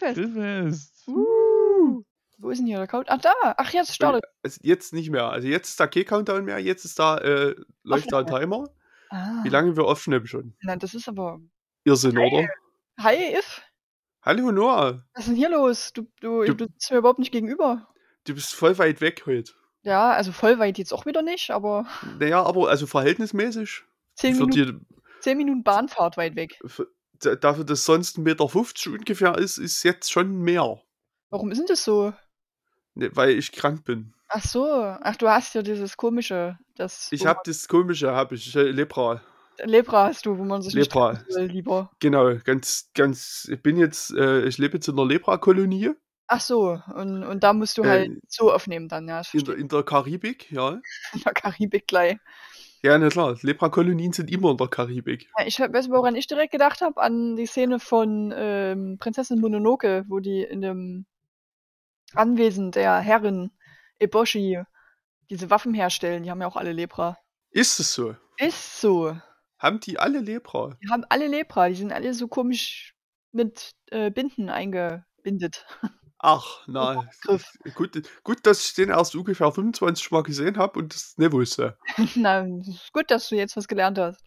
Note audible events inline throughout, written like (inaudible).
Grillfest. Grillfest. Uh. Wo ist denn hier der Count? Ach, da. Ach, jetzt startet. Also jetzt nicht mehr. Also jetzt ist da kein Countdown mehr. Jetzt ist da, äh, läuft da ein Timer. Ah. Wie lange wir aufnehmen schon? Na, das ist aber. Irrsinn, oder? Hi, If. Hallo Noah. Was ist denn hier los? Du, du, Du- du sitzt mir überhaupt nicht gegenüber. Du bist voll weit weg heute. Ja, also voll weit jetzt auch wieder nicht, aber Naja, aber also verhältnismäßig. zehn Minuten, die, zehn Minuten Bahnfahrt weit weg. für, dafür, dass sonst 1,50 Meter ungefähr ist, ist jetzt schon mehr. Warum ist denn das so? Ne, weil ich krank bin. Ach so. Ach, du hast ja dieses komische, das. Ich habe das Komische, habe ich, äh, Lepra. Lepra hast du, wo man sich nicht Lepra. treffen soll, lieber. Genau, ganz, ganz, ich bin jetzt, äh, ich lebe jetzt in einer Lepra-Kolonie Ach so, und, und da musst du Äh, halt so aufnehmen dann, ja. In der, in der Karibik, ja. (laughs) In der Karibik gleich. Ja, na klar, Lepra-Kolonien sind immer in der Karibik. Ja, ich weiß, woran ich direkt gedacht habe, an die Szene von ähm, Prinzessin Mononoke, wo die in dem Anwesen der Herrin Eboshi diese Waffen herstellen. Die haben ja auch alle Lepra. Ist es so? Ist so. Haben die alle Lepra? Die haben alle Lepra. Die sind alle so komisch mit äh, Binden eingebindet. (laughs) Ach, na, Griff. gut, gut, dass ich den erst ungefähr 25 Mal gesehen habe und das nicht wusste. (laughs) Ist gut, dass du jetzt was gelernt hast.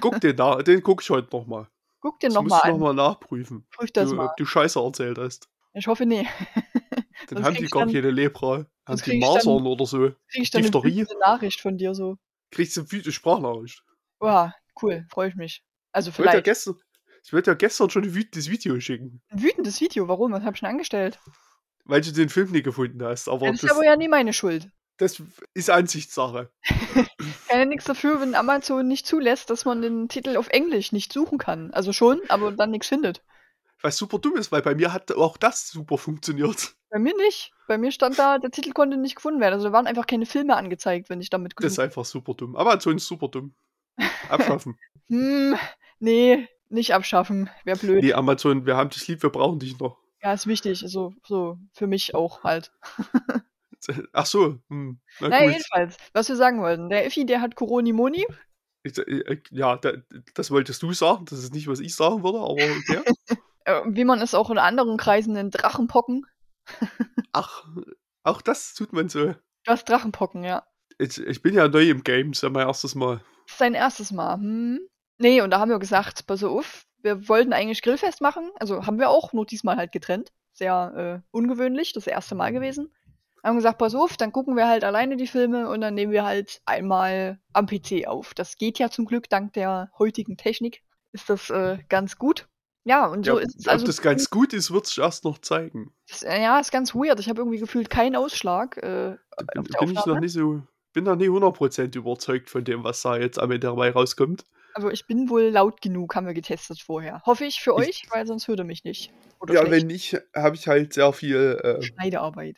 Guck den da, den guck ich heute nochmal. Guck musst nochmal an. nochmal nachprüfen. Prüf das Du, mal. ob du Scheiße erzählt hast. Ich hoffe, nee. (laughs) Dann haben die gar keine Lepra. Haben die ich dann- Masern oder so. Krieg ich dann eine Diphtherie? wütende Nachricht von dir so. Kriegst du eine Sprachnachricht. Wow, cool, freue ich mich. Also vielleicht. gestern, ich wollte ja gestern schon ein wütendes Video schicken, Ein wütendes Video, warum? Was hab ich denn angestellt? weil du den Film nie gefunden hast. Aber Das ist aber ja nie meine Schuld. das ist Ansichtssache. (laughs) Kann ja nichts dafür, wenn Amazon nicht zulässt, dass man den Titel auf Englisch nicht suchen kann. Also schon, aber dann nichts findet. Was super dumm ist, weil bei mir hat auch das super funktioniert. Bei mir nicht. Bei mir stand da, der Titel konnte nicht gefunden werden. Also da waren einfach keine Filme angezeigt, wenn ich damit Das ist gesucht einfach super dumm. Amazon ist super dumm. Abschaffen. (laughs) Hm, nee, nicht abschaffen. Wäre blöd. nee, Amazon, wir haben dich lieb, wir brauchen dich noch. Ja, ist wichtig. Also so für mich auch halt. (laughs) Ach so. Hm. Na Na, gut. jedenfalls, was wir sagen wollten. Der Effi, der hat Coronimoni. Ich, äh, ja, da, das wolltest du sagen. Das ist nicht, was ich sagen würde, aber okay. (laughs) Äh, wie man es auch in anderen Kreisen nennt, Drachenpocken. (laughs) Ach, auch das tut man so. Du hast Drachenpocken, ja. Ich, ich bin ja neu im Game, das ist ja mein erstes Mal. Das ist dein erstes Mal. Hm? Nee, und da haben wir gesagt, pass auf, wir wollten eigentlich Grillfest machen. Also haben wir auch, nur diesmal halt getrennt. Sehr äh, ungewöhnlich, das erste Mal gewesen. Haben gesagt, pass auf, dann gucken wir halt alleine die Filme und dann nehmen wir halt einmal am PC auf. Das geht ja zum Glück dank der heutigen Technik. Ist das äh, ganz gut. Ja, und so ja, ist es ob also. das ganz gut ist, wird sich erst noch zeigen. das, äh, ja, ist ganz weird. Ich habe irgendwie gefühlt keinen Ausschlag. Äh, bin, bin ich noch nicht so, bin noch nie 100% überzeugt von dem, was da jetzt am Ende dabei rauskommt. Also ich bin wohl laut genug, haben wir getestet vorher. Hoffe ich für Ich- euch, weil sonst hört er mich nicht. Oder Ja, schlecht. wenn nicht, habe ich halt sehr viel, äh, Schneidearbeit.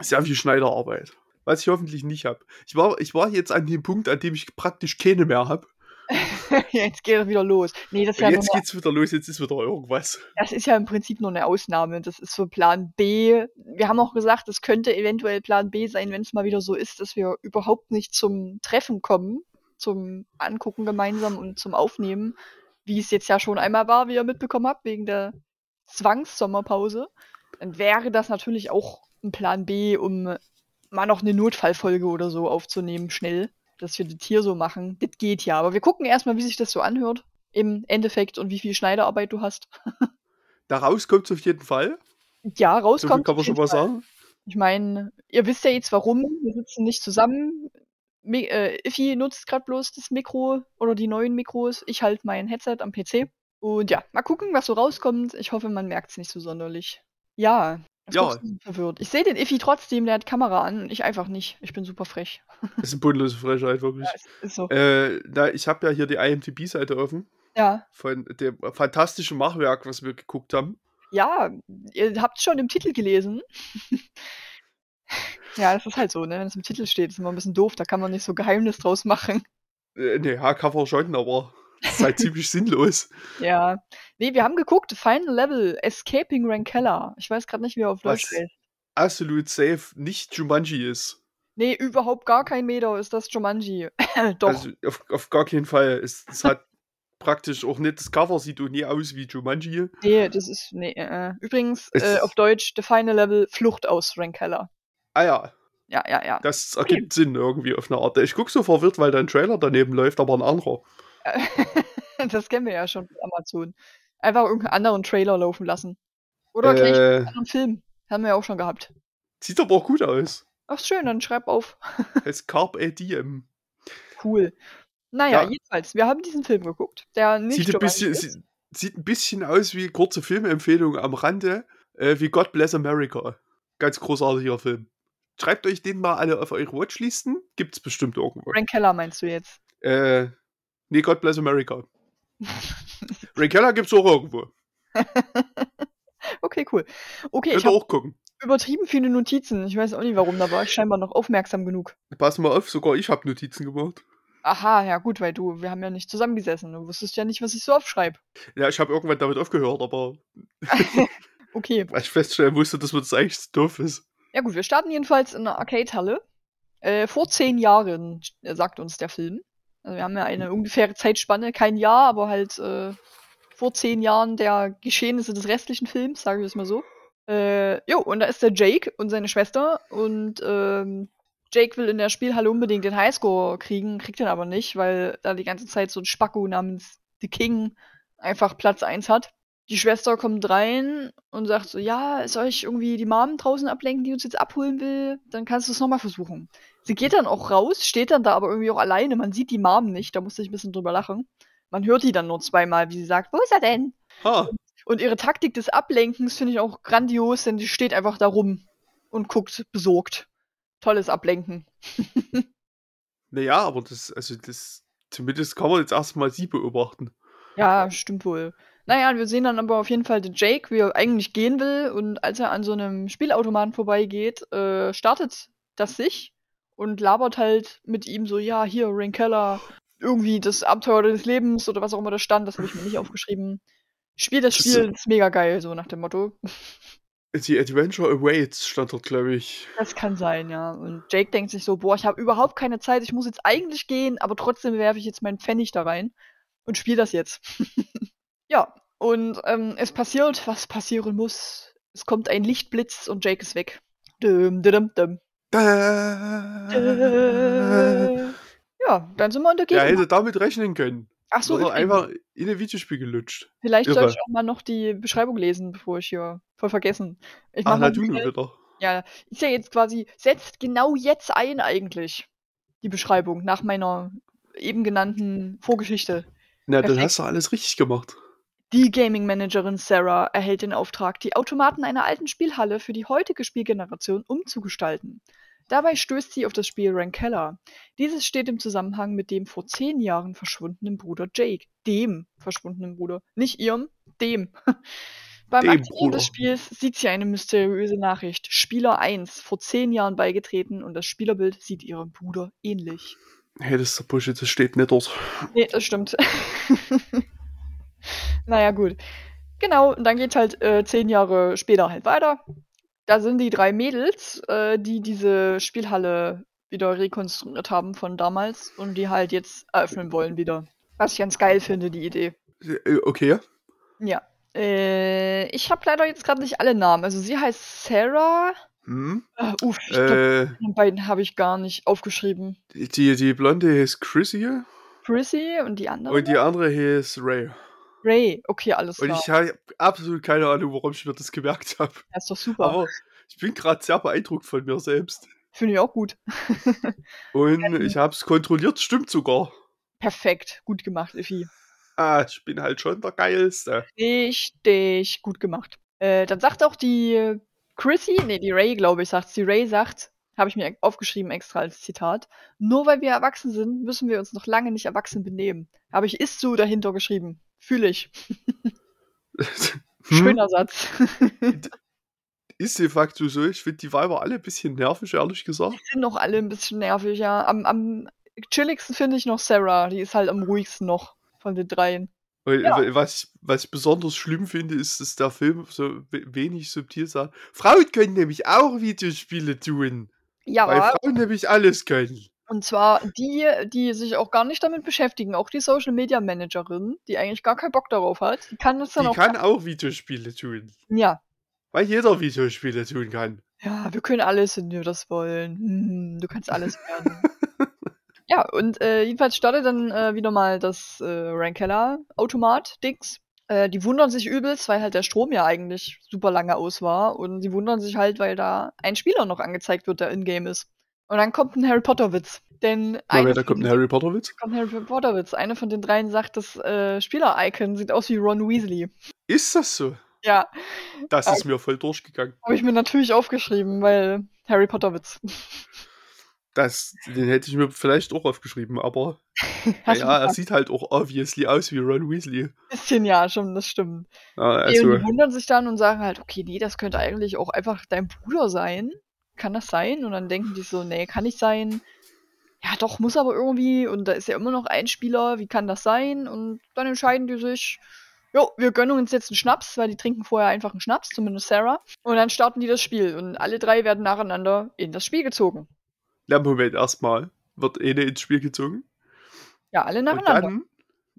sehr viel Schneiderarbeit. Was ich hoffentlich nicht habe. Ich war, ich war jetzt an dem Punkt, an dem ich praktisch keine mehr habe. (laughs) jetzt geht er wieder los. Nee, das ist, ja jetzt geht's wieder los, jetzt ist wieder irgendwas. das ist ja im Prinzip nur eine Ausnahme. Das ist so Plan B. Wir haben auch gesagt, es könnte eventuell Plan B sein, wenn es mal wieder so ist, dass wir überhaupt nicht zum Treffen kommen, zum Angucken gemeinsam und zum Aufnehmen, wie es jetzt ja schon einmal war, wie ihr mitbekommen habt, wegen der Zwangssommerpause. Dann wäre das natürlich auch ein Plan B, um mal noch eine Notfallfolge oder so aufzunehmen, schnell. Dass wir das hier so machen. Das geht ja. Aber wir gucken erstmal, wie sich das so anhört. Im Endeffekt und wie viel Schneiderarbeit du hast. Daraus kommt es auf jeden Fall. Ja, So viel rauskommt. kann man schon mal Fall. sagen. Ich meine, ihr wisst ja jetzt warum. Wir sitzen nicht zusammen. Mi äh, Iffi nutzt gerade bloß das Mikro oder die neuen Mikros. Ich halt mein Headset am PC. Und ja, mal gucken, was so rauskommt. Ich hoffe, man merkt es nicht so sonderlich. Ja. Ja. verwirrt. Ich sehe den Iffi trotzdem, der hat Kamera an ich einfach nicht. Ich bin super frech. Das (laughs) ist eine bodenlose Frechheit, wirklich. Ja, ist, ist so. Äh, na, ich habe ja hier die IMDb-Seite offen. Ja. Von dem fantastischen Machwerk, was wir geguckt haben. Ja, ihr habt schon im Titel gelesen. (laughs) ja, das ist halt so, ne? Wenn es im Titel steht, ist immer ein bisschen doof, da kann man nicht so Geheimnis draus machen. Äh, ne, Hardcover schon, aber ist halt (laughs) ziemlich sinnlos. Ja. Nee, wir haben geguckt, Final Level, Escaping Rankella. Ich weiß gerade nicht, wie er auf Deutsch Was? heißt. Absolut safe nicht Jumanji ist. Nee, überhaupt gar kein Meter ist das Jumanji. (laughs) Doch. Also auf, auf gar keinen Fall. Es, es hat (laughs) praktisch auch nicht das Cover sieht auch nie aus wie Jumanji. Nee, das ist. Nee, äh. Übrigens, Es- äh, auf Deutsch, The Final Level, Flucht aus Rankella. Ah ja, Ja, ja, ja. das ergibt Sinn irgendwie auf eine Art. Ich guck so verwirrt, weil dein Trailer daneben läuft, aber ein anderer. (laughs) das kennen wir ja schon von Amazon. Einfach irgendeinen anderen Trailer laufen lassen. Oder gleich einen Äh, anderen Film. Haben wir ja auch schon gehabt. sieht aber auch gut aus. Ach, schön, dann schreib auf. (laughs) Heißt Carpe Diem. Cool. Naja, Ja. jedenfalls, wir haben diesen Film geguckt, der nicht Sieht ein, bisschen, sieht, sieht ein bisschen aus wie kurze Filmempfehlung am Rande, äh, wie God Bless America. Ganz großartiger Film. Schreibt euch den mal alle auf eure Watchlisten. Gibt's bestimmt irgendwo. Rankella meinst du jetzt? Äh, nee, God Bless America. (laughs) Ray Keller gibt's auch irgendwo. (laughs) Okay, cool. Okay, ich Könnt habe auch gucken. übertrieben viele Notizen. Ich weiß auch nicht warum, da war ich scheinbar noch aufmerksam genug. Pass mal auf, sogar ich habe Notizen gemacht. Aha, ja gut, weil du, wir haben ja nicht zusammengesessen. Du wusstest ja nicht, was ich so aufschreibe. Ja, ich habe irgendwann damit aufgehört, aber (laughs) Okay. weil ich feststellen musste, dass mir das eigentlich zu doof ist. Ja gut, wir starten jedenfalls in einer Arcade-Halle. Äh, vor zehn Jahren, äh, sagt uns der Film. Also wir haben ja eine ungefähre Zeitspanne, kein Jahr, aber halt äh, vor zehn Jahren der Geschehnisse des restlichen Films, sage ich es mal so. Äh, jo, und da ist der Jake und seine Schwester und ähm, Jake will in der Spielhalle unbedingt den Highscore kriegen, kriegt den aber nicht, weil da die ganze Zeit so ein Spacko namens The King einfach Platz 1 hat. Die Schwester kommt rein und sagt so, ja, soll ich irgendwie die Mom draußen ablenken, die uns jetzt abholen will? Dann kannst du es nochmal versuchen. Sie geht dann auch raus, steht dann da aber irgendwie auch alleine. Man sieht die Mom nicht, da musste ich ein bisschen drüber lachen. Man hört die dann nur zweimal, wie sie sagt, wo ist er denn? Ha, Und ihre Taktik des Ablenkens finde ich auch grandios, denn sie steht einfach da rum und guckt besorgt. Tolles Ablenken. (laughs) naja, aber das, also das, zumindest kann man jetzt erstmal sie beobachten. Ja, stimmt wohl. Naja, wir sehen dann aber auf jeden Fall den Jake, wie er eigentlich gehen will. Und als er an so einem Spielautomaten vorbeigeht, äh, startet das sich und labert halt mit ihm so, ja, hier, Rain Keller, irgendwie das Abenteuer des Lebens oder was auch immer da stand, das habe ich mir nicht aufgeschrieben. Spiel das Das- Spiel, ist mega geil, so nach dem Motto. Die Adventure Awaits stand dort, glaube ich. Das kann sein, ja. Und Jake denkt sich so, boah, ich habe überhaupt keine Zeit, ich muss jetzt eigentlich gehen, aber trotzdem werfe ich jetzt meinen Pfennig da rein und spiele das jetzt. (laughs) ja, und ähm, es passiert, was passieren muss. Es kommt ein Lichtblitz und Jake ist weg. Dum, dum. Äh, ja, dann sind wir Er Gegenwart. hätte damit rechnen können. Ach so, Oder einfach in ein Videospiel gelutscht. vielleicht irre. soll ich auch mal noch die Beschreibung lesen, bevor ich hier voll vergessen. Ich Ach, mach na mal du nur schnell- wieder. Ja, ist ja jetzt quasi, setzt genau jetzt ein eigentlich, die Beschreibung, nach meiner eben genannten Vorgeschichte. Na, dann Perfekt. hast du alles richtig gemacht. Die Gaming-Managerin Sarah erhält den Auftrag, die Automaten einer alten Spielhalle für die heutige Spielgeneration umzugestalten. Dabei stößt sie auf das Spiel Rankella. Dieses steht im Zusammenhang mit dem vor zehn Jahren verschwundenen Bruder Jake. Dem verschwundenen Bruder. Nicht ihrem, dem. (laughs) Beim Dem Aktivieren Bruder. des Spiels sieht sie eine mysteriöse Nachricht. Spieler 1, vor zehn Jahren beigetreten und das Spielerbild sieht ihrem Bruder ähnlich. Hey, das ist der Bullshit, das steht nicht dort. Nee, das stimmt. (laughs) naja, gut. Genau, und dann geht's halt äh, zehn Jahre später halt weiter. Da sind die drei Mädels, äh, die diese Spielhalle wieder rekonstruiert haben von damals und die halt jetzt eröffnen wollen wieder. Was ich ganz geil finde, die Idee. Äh, Okay. Ja. Äh, ich habe leider jetzt gerade nicht alle Namen. Also sie heißt Sarah. Hm? Äh, uff, ich glaub, Äh, die beiden habe ich gar nicht aufgeschrieben. die, die Blonde heißt Chrissy Chrissy und die andere? und die andere heißt Ray. Ray. Okay, alles Und klar. ich habe absolut keine Ahnung, warum ich mir das gemerkt habe. Das ist doch super. Aber ich bin gerade sehr beeindruckt von mir selbst. Finde ich auch gut. (laughs) Und ich habe es kontrolliert, stimmt sogar. Perfekt. Gut gemacht, Effi. Ah, ich bin halt schon der Geilste. Richtig gut gemacht. Äh, dann sagt auch die Chrissy, nee, die Ray, glaube ich, sagt, die Ray sagt, habe ich mir aufgeschrieben extra als Zitat, nur weil wir erwachsen sind, müssen wir uns noch lange nicht erwachsen benehmen. Habe ich ist so dahinter geschrieben. Fühle ich. Hm? Schöner Satz. (laughs) Ist de facto so. Ich finde die Weiber alle ein bisschen nervig, ehrlich gesagt. Die sind noch alle ein bisschen nervig, ja. Am, am chilligsten finde ich noch Sarah. Die ist halt am ruhigsten noch von den dreien. Ja. Was, ich- was ich besonders schlimm finde, ist, dass der Film so we- wenig subtil sagt. Frauen können nämlich auch Videospiele tun. Ja, Weil Frauen nämlich alles können. Und zwar die, die sich auch gar nicht damit beschäftigen, auch die Social Media Managerin, die eigentlich gar keinen Bock darauf hat, die kann das dann Die auch. kann auch Videospiele tun. Ja. Weil jeder Videospiele tun kann. Ja, wir können alles, wenn wir das wollen. Hm, du kannst alles (laughs) werden. ja, und äh, jedenfalls startet dann äh, wieder mal das äh, Rankeller-Automat-Dings. Äh, die wundern sich übelst, weil halt der Strom ja eigentlich super lange aus war. Und sie wundern sich halt, weil da ein Spieler noch angezeigt wird, der in-game ist. Und dann kommt ein Harry Potter-Witz. Denn Na, eine wer, da von kommt ein Harry Potter Witz. kommt Harry Potter-Witz. Eine von den dreien sagt, das äh, Spieler-Icon sieht aus wie Ron Weasley. Ist das so? Ja, Das Äh. ist mir voll durchgegangen. habe ich mir natürlich aufgeschrieben, weil Harry Potter-Witz. Das, den hätte ich mir vielleicht auch aufgeschrieben, aber (laughs) ja, er sieht halt auch obviously aus wie Ron Weasley. bisschen, ja, schon, das stimmt. Ja, und also, die wundern sich dann und sagen halt, okay, nee, das könnte eigentlich auch einfach dein Bruder sein. Kann das sein? Und dann denken die so, nee, kann nicht sein. Ja, doch, muss aber irgendwie. Und da ist ja immer noch ein Spieler, wie kann das sein? Und dann entscheiden die sich, jo, wir gönnen uns jetzt einen Schnaps, weil die trinken vorher einfach einen Schnaps, zumindest Sarah. Und dann starten die das Spiel. Und alle drei werden nacheinander in das Spiel gezogen. na, Moment, erstmal wird eine ins Spiel gezogen. Ja, alle Und nacheinander. dann,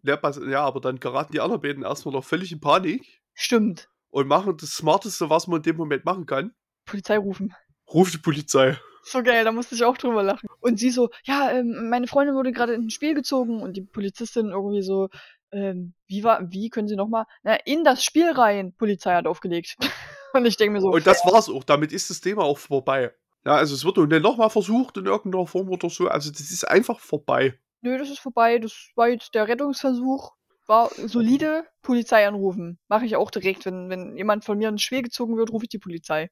ja, pass- ja, aber dann geraten die anderen beiden erstmal noch völlig in Panik Stimmt. und machen das Smarteste, was man in dem Moment machen kann. Polizei rufen. Ruft die Polizei. So geil, da musste ich auch drüber lachen. Und sie so, ja, ähm, meine Freundin wurde gerade in ein Spiel gezogen und die Polizistin irgendwie so, ähm, wie war, wie können Sie nochmal? Na, in das Spiel rein. Polizei hat aufgelegt. (laughs) und ich denke mir so, Und das war's auch. Damit ist das Thema auch vorbei. Ja, also es wird nicht nochmal versucht in irgendeiner Form oder so. Also das ist einfach vorbei. nö, das ist vorbei, das war jetzt der Rettungsversuch. War solide, Polizei anrufen. Mache ich auch direkt, wenn, wenn jemand von mir in ein Spiel gezogen wird, rufe ich die Polizei.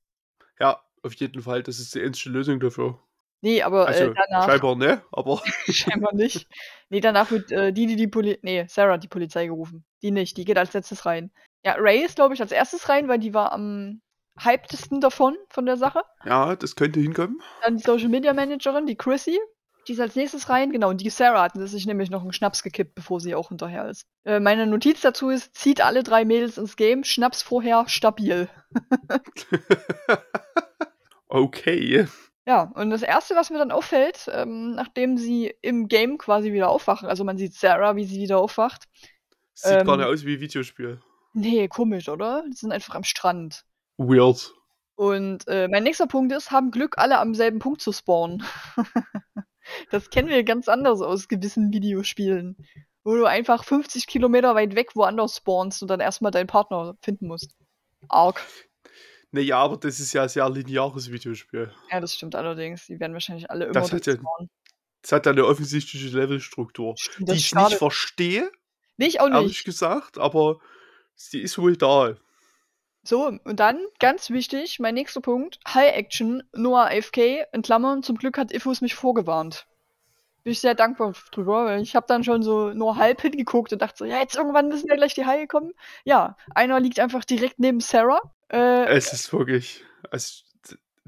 Ja, auf jeden Fall. Das ist die einzige Lösung dafür. Nee, aber Also äh, danach. scheinbar, ne? Aber (laughs) Scheinbar nicht. Nee, danach wird äh, die, die die Poli nee, Sarah hat die Polizei gerufen. Die nicht, die geht als letztes rein. Ja, Ray ist, glaube ich, als erstes rein, weil die war am hypedesten davon, von der Sache. ja, das könnte hinkommen. Dann die Social Media Managerin, die Chrissy. Die ist als nächstes rein, genau. Und die Sarah hatten sich nämlich noch einen Schnaps gekippt, bevor sie auch hinterher ist. Äh, meine Notiz dazu ist, zieht alle drei Mädels ins Game, Schnaps vorher, stabil. (laughs) (laughs) okay. Ja, und das Erste, was mir dann auffällt, ähm, nachdem sie im Game quasi wieder aufwachen, also man sieht Sarah, wie sie wieder aufwacht. Sieht gar Ähm, nicht aus wie ein Videospiel. Nee, komisch, oder? Die sind einfach am Strand. Weird. Und äh, mein nächster Punkt ist, haben Glück, alle am selben Punkt zu spawnen. (laughs) das kennen wir ganz anders aus gewissen Videospielen. Wo du einfach 50 Kilometer weit weg woanders spawnst und dann erstmal deinen Partner finden musst. Arg. Naja, aber das ist ja ein sehr lineares Videospiel. Ja, das stimmt allerdings. Die werden wahrscheinlich alle immer Das hat ja-. Es hat ja eine offensichtliche Levelstruktur, die das ich schade. nicht verstehe, Nee, ich auch ehrlich nicht. gesagt, aber sie ist wohl da. So, und dann, ganz wichtig, mein nächster Punkt, High Action, Noah AFK, in Klammern, zum Glück hat Ifus mich vorgewarnt. Bin ich sehr dankbar drüber, weil ich habe dann schon so nur halb hingeguckt und dachte so, ja, jetzt irgendwann müssen ja gleich die Haie kommen. Ja, einer liegt einfach direkt neben Sarah. Äh, Es ist wirklich. Es,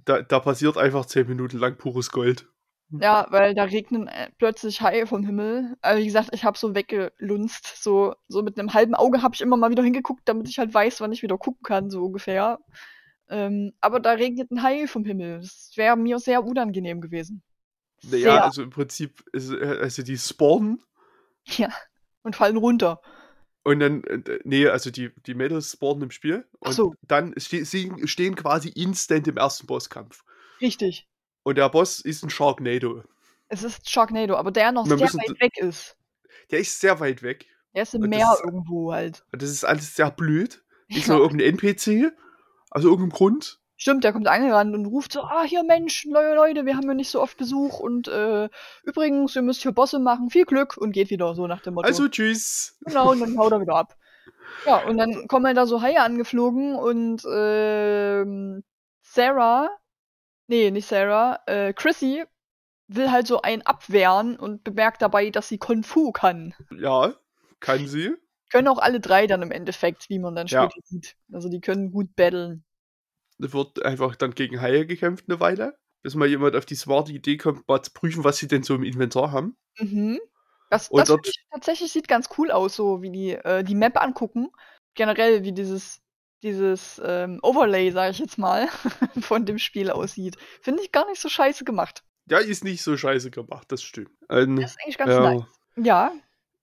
da, da passiert einfach zehn Minuten lang pures Gold. ja, weil da regnen äh, plötzlich Haie vom Himmel. Aber wie gesagt, ich habe so weggelunzt. So, so mit einem halben Auge habe ich immer mal wieder hingeguckt, damit ich halt weiß, wann ich wieder gucken kann, so ungefähr. Ähm, aber da regnet ein Hai vom Himmel. Das wäre mir sehr unangenehm gewesen. Naja, Sehr. also im Prinzip, ist, äh, also die spawnen Ja. Und fallen runter. Und dann, äh, nee, also die, die Mädels spawnen im Spiel und so. dann ste sie stehen quasi instant im ersten Bosskampf. Richtig. Und der Boss ist ein Sharknado. Es ist Sharknado, aber der noch Wir sehr weit weg ist. Der ist sehr weit weg. Der ist im Und Meer ist- irgendwo halt. Und das ist alles sehr blöd. Ist Ja. noch irgendein NPC, aus irgendeinem Grund. Stimmt, der kommt angerannt und ruft so, ah, hier Mensch, neue Leute, wir haben ja nicht so oft Besuch und äh, übrigens, ihr müsst hier Bosse machen, viel Glück und geht wieder so nach dem Motto. Also tschüss. Genau, und dann haut er wieder ab. Ja, und dann (laughs) kommen halt da so Haie angeflogen und ähm, Sarah, nee, nicht Sarah, äh, Chrissy will halt so einen abwehren und bemerkt dabei, dass sie Kung Fu kann. Ja, kann sie. Können auch alle drei dann im Endeffekt, wie man dann Ja. später sieht. Also die können gut battlen. Da wird einfach dann gegen Haie gekämpft eine Weile. Bis mal jemand auf die smarte Idee kommt, mal zu prüfen, was sie denn so im Inventar haben. Mhm. Das, Und das dort- ich tatsächlich sieht ganz cool aus, so wie die äh, die Map angucken. Generell, wie dieses, dieses ähm, Overlay, sage ich jetzt mal, (laughs) von dem Spiel aussieht. Finde ich gar nicht so scheiße gemacht. Ja, ist nicht so scheiße gemacht, das stimmt. Ähm, Das ist eigentlich ganz ja. nice. Ja.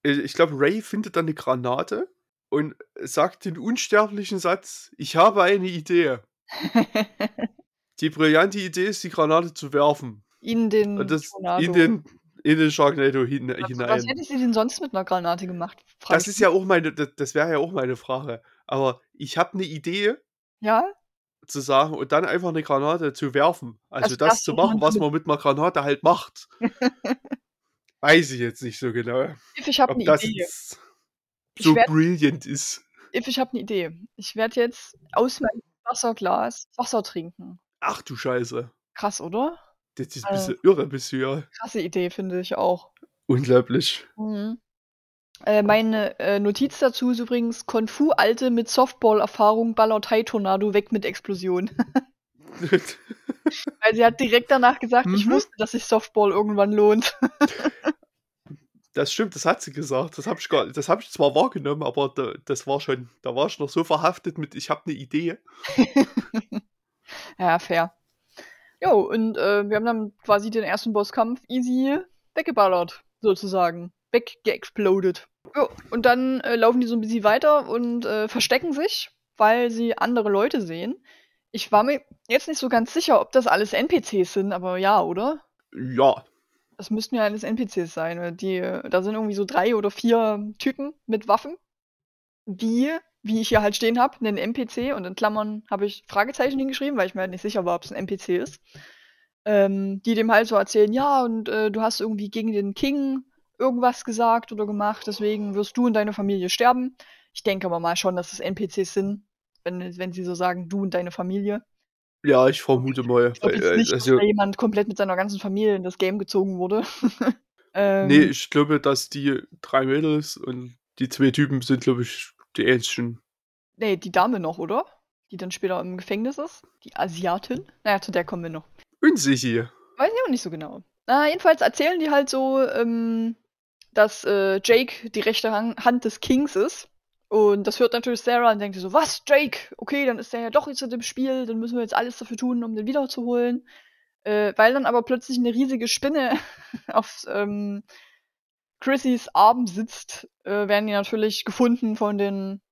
Ich glaube, Ray findet dann eine Granate und sagt den unsterblichen Satz: „Ich habe eine Idee.“ (laughs) Die brillante Idee ist, die Granate zu werfen. In den Und das Tornado. in den in den Sharknado hin Was, was hinein. hätte sie denn sonst mit einer Granate gemacht? Das ist ja auch meine d das wäre ja auch meine Frage. Aber ich habe 'ne Idee Ja? zu sagen und dann einfach 'ne Granate zu werfen. Also, Also, das das zu machen, was man mit 'ner Granate halt macht. (laughs) Weiß ich jetzt nicht so genau, If, ich habe eine das Idee. so werd brilliant ist. If, ich habe eine Idee. Ich werde jetzt aus meinem Wasserglas Wasser trinken. Ach du Scheiße. Krass, oder? Das ist Äh. bisschen irre bist du ja. Krasse Idee, finde ich auch. Unglaublich. Mhm. Äh, meine, äh, Notiz dazu ist übrigens: „Kung Fu Alte mit Softball-Erfahrung ballert Hai-Tornado weg mit Explosion.“ (laughs) Weil sie hat direkt danach gesagt: „Ich Mhm. wusste, dass sich Softball irgendwann lohnt.“ (laughs) Das stimmt, das hat sie gesagt. Das habe ich gar das habe ich zwar wahrgenommen, aber da das war schon da war ich noch so verhaftet mit: „Ich habe 'ne Idee.“ (laughs) Ja, fair. Jo, und, äh, wir haben dann quasi den ersten Bosskampf easy weggeballert, sozusagen. Weggeexplodet. Jo, und dann, äh, laufen die so 'n bisschen weiter und, äh, verstecken sich, weil sie andere Leute sehen. Ich war mir jetzt nicht so ganz sicher, ob das alles NPCs sind, aber ja, oder? Ja. Das müssten ja alles NPCs sein, die äh, da sind irgendwie so 3 oder 4 Typen mit Waffen, die, wie ich hier halt stehen habe, 'nen NPC und in Klammern habe ich Fragezeichen hingeschrieben, weil ich mir halt nicht sicher war, ob's 'n NPC ist, ähm, die dem halt so erzählen: „Ja, und, äh, du hast irgendwie gegen den King irgendwas gesagt oder gemacht, deswegen wirst du und deine Familie sterben.“ Ich denke aber mal schon, dass es NPCs sind, wenn wenn sie so sagen: „Du und deine Familie.“ Ja, ich vermute mal, Ich glaube äh, nicht, dass also da jemand komplett mit seiner ganzen Familie in das Game gezogen wurde. (laughs) Ähm. ich glaube, dass die 3 Mädels und die 2 Typen sind, glaube ich, die ähnlichen. Ne, die Dame noch, oder? Die dann später im Gefängnis ist? Die Asiatin? Na ja, zu der kommen wir noch. Unsicher. Weiß ich auch nicht so genau. Na, jedenfalls erzählen die halt so, ähm, dass, äh, Jake die rechte Han Hand des Kings ist. Und das hört natürlich Sarah und denkt so: „Was, Jake? Okay, dann ist der ja doch jetzt in dem Spiel, dann müssen wir jetzt alles dafür tun, um den wiederzuholen.“ Äh, weil dann aber plötzlich 'ne riesige Spinne (laughs) auf, ähm, Chrissys Arm sitzt, äh, werden die natürlich gefunden von den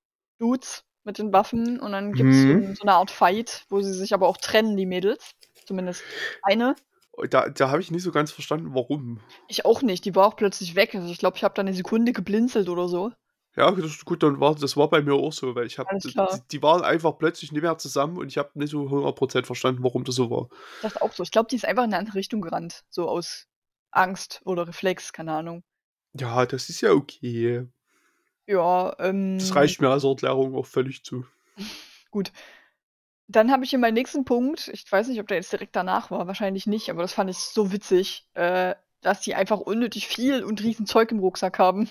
Dudes mit den Waffen und dann gibt's so Mhm. so 'ne Art Fight, wo sie sich aber auch trennen, die Mädels. Zumindest eine. Da da habe ich nicht so ganz verstanden, warum. Ich auch nicht, die war auch plötzlich weg. Also, ich glaube, ich habe da 'ne Sekunde geblinzelt oder so. Ja, das gut, dann war das war bei mir auch so, weil ich habe Alles d klar. d die waren einfach plötzlich nicht mehr zusammen und ich habe nicht so 100 % verstanden, warum das so war. Ich dachte auch so. Ich glaube, die ist einfach in 'ne andere Richtung gerannt, so aus Angst oder Reflex, keine Ahnung. Ja, das ist ja okay. Ja, ähm Das reicht mir als Erklärung auch völlig zu. (laughs) Gut. Dann habe ich hier meinen nächsten Punkt. Ich weiß nicht, ob der jetzt direkt danach war, wahrscheinlich nicht, aber das fand ich so witzig, äh, dass die einfach unnötig viel und riesen Zeug im Rucksack haben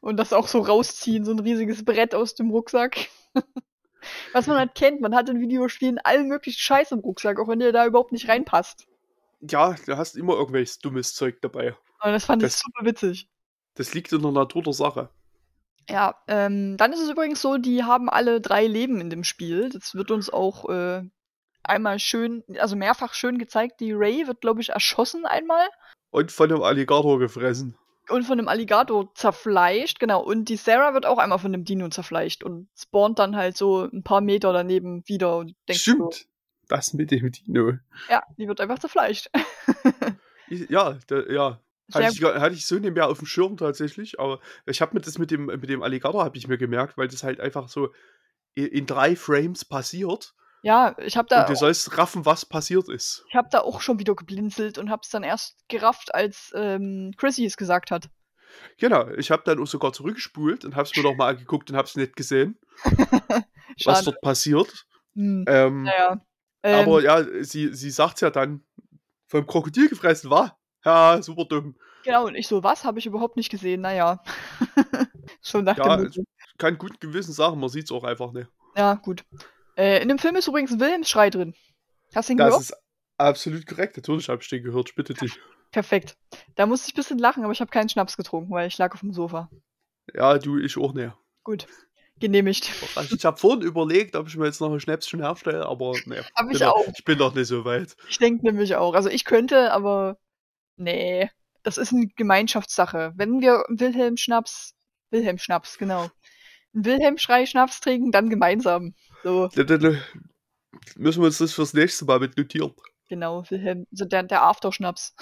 und das auch so rausziehen, so 'n riesiges Brett aus dem Rucksack. (laughs) Was man halt kennt, man hat in Videospielen allen möglichen Scheiß im Rucksack, auch wenn der da überhaupt nicht reinpasst. Ja, du hast immer irgendwelches dummes Zeug dabei. Und das fand ich Das super witzig. das liegt in der Natur der Sache. Ja, ähm, dann ist es übrigens so, die haben alle 3 Leben in dem Spiel. Das wird uns auch, äh, einmal schön also, mehrfach schön gezeigt. Die Ray wird, glaube ich, erschossen einmal. Und von 'nem Alligator gefressen. Und von 'nem Alligator zerfleischt, genau. Und die Sarah wird auch einmal von 'nem Dino zerfleischt und spawnt dann halt so 'n paar Meter daneben wieder und denkst so Stimmt. Das mit dem Dino. Ja, die wird einfach zerfleischt. (laughs) Ja, da ja. Hatte ich hatte ich so nicht mehr aufm Schirm tatsächlich, aber ich habe mir das mit dem mit dem Alligator habe ich mir gemerkt, weil das halt einfach so in 3 Frames passiert. Ja, ich habe da Und du sollst raffen, was passiert ist. ich habe da auch schon wieder geblinzelt und habe es dann erst gerafft, als, ähm, Chrissy es gesagt hat. Genau, ich habe dann auch sogar zurückgespult und habe es mir noch mal angeguckt und habe es nicht gesehen, (laughs) was dort passiert. Mhm. Ähm, Na ja. Ähm aber ja, sie sie sagt's ja dann: „Vom Krokodil gefressen, wa? Ja, super dumm.“ Genau, und ich so: „Was? Habe ich überhaupt nicht gesehen.“ Na ja. (laughs) Schon nach Ja, dem kann guten Gewissens sagen, man sieht's auch einfach nicht. Ja, gut. Äh, in dem Film ist übrigens 'n Wilhelmsschrei drin. Hast du ihn Das gehört? ist absolut korrekt. Natürlich habe ich den gehört, ich bitte dich. Perfekt. Da musste ich bisschen lachen, aber ich habe keinen Schnaps getrunken, weil ich lag aufm Sofa. Ja, du, ich auch nicht. Gut. Genehmigt. Also ich habe vorhin überlegt, ob ich mir jetzt noch ein Schnäpschen herstelle, aber nee. (laughs) Hab ich bin auch. Noch, ich bin doch nicht so weit. Ich denke nämlich auch. Also ich könnte, aber nee. Das ist eine Gemeinschaftssache. Wenn wir Wilhelm Schnaps, Wilhelm Schnaps, genau. Einen Wilhelm Schrei Schnaps trinken, dann gemeinsam. So, müssen wir uns das fürs nächste Mal mit notieren. genau, Wilhelm, so der, der Afterschnaps.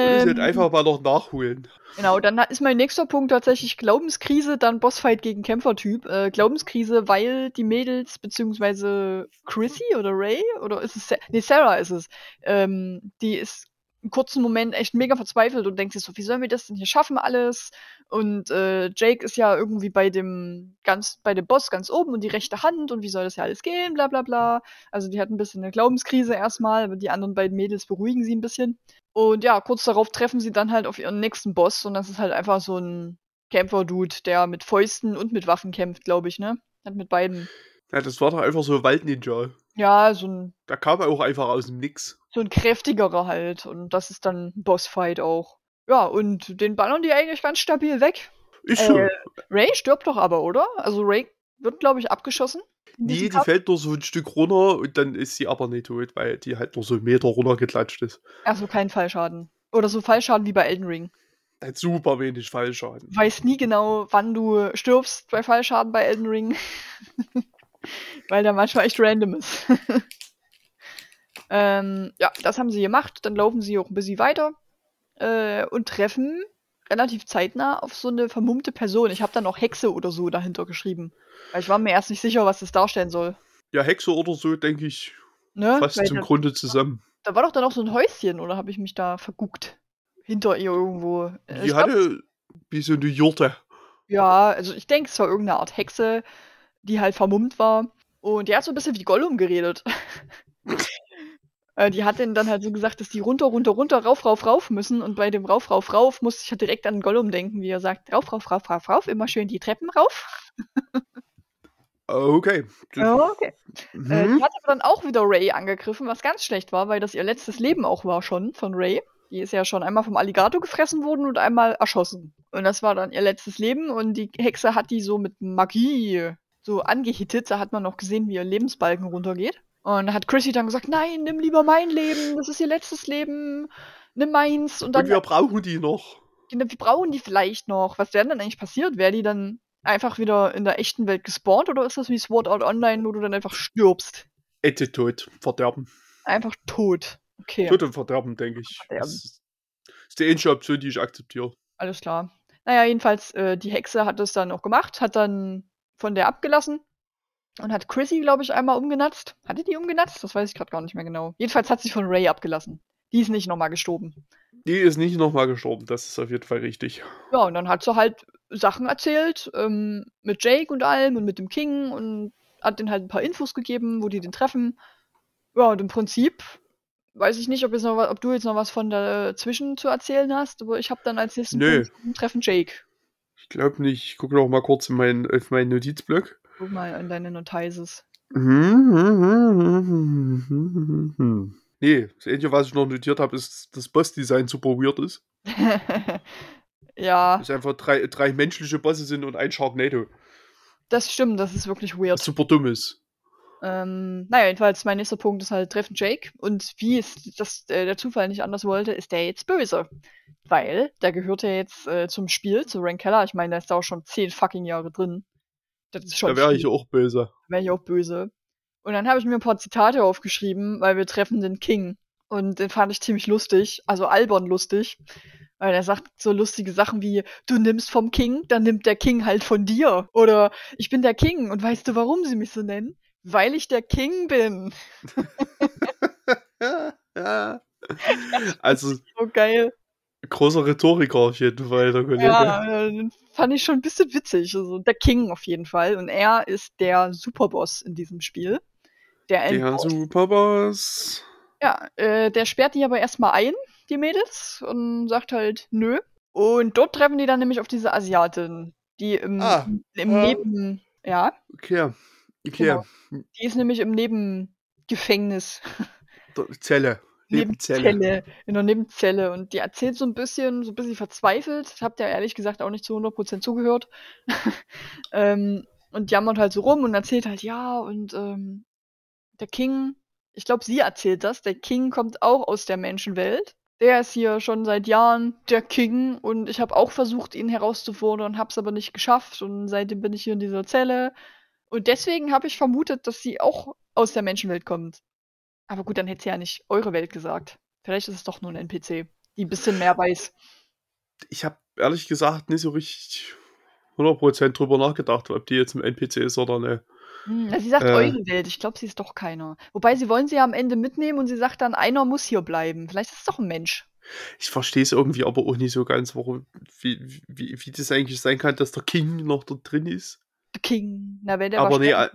Wir müssen Ähm, halt einfach mal noch nachholen. Genau, dann ist mein nächster Punkt tatsächlich Glaubenskrise, dann Bossfight gegen Kämpfertyp. Äh, Glaubenskrise, weil die Mädels, beziehungsweise Chrissy oder Ray, oder ist es, Sa nee, Sarah ist es, ähm, die ist einen kurzen Moment echt mega verzweifelt und denkt sich so, wie sollen wir das denn hier schaffen alles? Und äh, Jake ist ja irgendwie bei dem ganz, bei dem Boss ganz oben und die rechte Hand und wie soll das ja alles gehen, bla bla bla. Also die hat ein bisschen eine Glaubenskrise erstmal, aber die anderen beiden Mädels beruhigen sie ein bisschen. Und ja, kurz darauf treffen sie dann halt auf ihren nächsten Boss und das ist halt einfach so ein Kämpfer-Dude, der mit Fäusten und mit Waffen kämpft, glaube ich, ne? Hat mit beiden. Ja, das war doch einfach so ein Waldninja. Ja, so ein, Da kam er auch einfach aus dem Nix. So ein kräftigerer halt und das ist dann ein Bossfight auch. Ja, und den ballern die eigentlich ganz stabil weg. Ist. Äh, Ray stirbt doch aber, oder? Also Ray wird, glaube ich, abgeschossen. Nee, die Kampf. fällt nur so ein Stück runter und dann ist sie aber nicht tot, weil die halt nur so einen Meter runtergeklatscht ist. Also kein Fallschaden. Oder so Fallschaden wie bei Elden Ring. Hat super wenig Fallschaden. Weiß nie genau, wann du stirbst bei Fallschaden bei Elden Ring. (laughs) Weil der manchmal echt random ist. (laughs) ähm, ja, das haben sie gemacht. Dann laufen sie auch ein bisschen weiter äh, und treffen relativ zeitnah auf so eine vermummte Person. Ich habe dann auch Hexe oder so dahinter geschrieben. Weil ich war mir erst nicht sicher, was das darstellen soll. Ja, Hexe oder so, denke ich, Ne? fast Weil zum Grunde zusammen. da war doch dann auch so ein Häuschen, oder habe ich mich da verguckt? Hinter ihr irgendwo. Äh, Die ich glaub- hatte wie so eine Jurte. Ja, also ich denke, es war irgendeine Art Hexe, die halt vermummt war. Und die hat so ein bisschen wie Gollum geredet. (laughs) Äh, die hat denen dann halt so gesagt, dass die runter, runter, runter, rauf, rauf, rauf müssen. Und bei dem rauf, rauf, rauf musste ich halt direkt an Gollum denken, wie er sagt, rauf, rauf, rauf, rauf, rauf, immer schön die Treppen rauf. Okay. (laughs) okay. Äh, Mhm. die hat aber dann auch wieder Ray angegriffen, was ganz schlecht war, weil das ihr letztes Leben auch war schon von Ray. Die ist ja schon einmal vom Alligator gefressen worden und einmal erschossen. Und das war dann ihr letztes Leben und die Hexe hat die so mit Magie so angehittet. Da hat man noch gesehen, wie ihr Lebensbalken runtergeht. Und da hat Chrissy dann gesagt, nein, nimm lieber mein Leben, das ist ihr letztes Leben, nimm meins. Und dann, Und wir brauchen die noch. wir brauchen die vielleicht noch. Was wäre denn eigentlich passiert? Wäre die dann einfach wieder in der echten Welt gespawnt oder ist das wie Sword Art Online, wo du dann einfach stirbst? Ette tot. Verderben. Einfach tot. Okay, Tot und verderben, denke ich. Verderben. Das ist ist die einzige Option, die ich akzeptiere. alles klar. Naja, jedenfalls, äh, die Hexe hat das dann auch gemacht, hat dann von der abgelassen und hat Chrissy, glaube ich, einmal umgenatzt. Hatte die umgenatzt? Das weiß ich gerade gar nicht mehr genau. Jedenfalls hat sie von Ray abgelassen. Die ist nicht nochmal gestorben. Die ist nicht nochmal gestorben, das ist auf jeden Fall richtig. Ja, und dann hat sie halt Sachen erzählt, ähm, mit Jake und allem und mit dem King und hat denen halt ein paar Infos gegeben, wo die den treffen. Ja, und im Prinzip weiß ich nicht, ob, jetzt noch, wa- ob du jetzt noch was von dazwischen zu erzählen hast, aber ich habe dann als nächsten Nö. Punkt Treffen Jake. Ich glaube nicht. Ich gucke noch mal kurz in mein, auf meinen Notizblock. Guck mal an deine Notices. (laughs) Nee, das Einzige, was ich noch notiert habe, ist, dass das Boss-Design super weird ist. (laughs) ja, Dass einfach drei, drei menschliche Bosse sind und ein Sharknado. das stimmt, das ist wirklich weird. super dumm ist. Ähm, naja, jedenfalls, mein nächster Punkt ist halt Treffen Jake. Und wie es das, äh, der Zufall nicht anders wollte, ist der jetzt böse. Weil der gehört ja jetzt äh, zum Spiel, zu Rank Keller. Ich meine, der ist da auch schon zehn fucking Jahre drin. Das ist schon Da wäre ich auch böse. wäre ich auch böse. Und dann habe ich mir ein paar Zitate aufgeschrieben, weil wir treffen den King. Und den fand ich ziemlich lustig, also albern lustig. Weil er sagt so lustige Sachen wie, du nimmst vom King, dann nimmt der King halt von dir. Oder ich bin der King und weißt du, warum sie mich so nennen? Weil ich der King bin. (laughs) ja. (laughs) Also, So geil. Großer Rhetoriker auf jeden Fall, der Kollege. Ja, äh, den fand ich schon ein bisschen witzig. Also der King auf jeden Fall. Und er ist der Superboss in diesem Spiel. Der Der Endboss. Superboss. Ja, äh, der sperrt die aber erstmal ein, die Mädels, und sagt halt nö. Und dort treffen die dann nämlich auf diese Asiatin, die im, Ah, im äh. Neben. Ja, Okay. Okay. Genau. die ist nämlich im Nebengefängnis. Der (laughs) Zelle. Nebenzelle. Nebenzelle. In der Nebenzelle. Und die erzählt so ein bisschen, so ein bisschen verzweifelt. Habt ihr ehrlich gesagt auch nicht zu 100% zugehört. (laughs) ähm, und jammert halt so rum und erzählt halt, ja, und ähm, der King, ich glaube, sie erzählt das, der King kommt auch aus der Menschenwelt. Der ist hier schon seit Jahren der King und ich habe auch versucht, ihn herauszufordern, hab's aber nicht geschafft und seitdem bin ich hier in dieser Zelle. Und deswegen habe ich vermutet, dass sie auch aus der Menschenwelt kommt. Aber gut, dann hätte sie ja nicht eure Welt gesagt. Vielleicht ist es doch nur ein NPC, die ein bisschen mehr weiß. Ich habe ehrlich gesagt nicht so richtig 100% drüber nachgedacht, ob die jetzt ein NPC ist oder ne. Hm, sie sagt Äh. eure Welt. Ich glaube, sie ist doch keiner. Wobei, sie wollen sie ja am Ende mitnehmen und sie sagt dann, einer muss hier bleiben. Vielleicht ist es doch ein Mensch. Ich verstehe es irgendwie aber auch nicht so ganz, warum, wie, wie, wie das eigentlich sein kann, dass der King noch da drin ist. The King. Na, wenn der aber nee, al-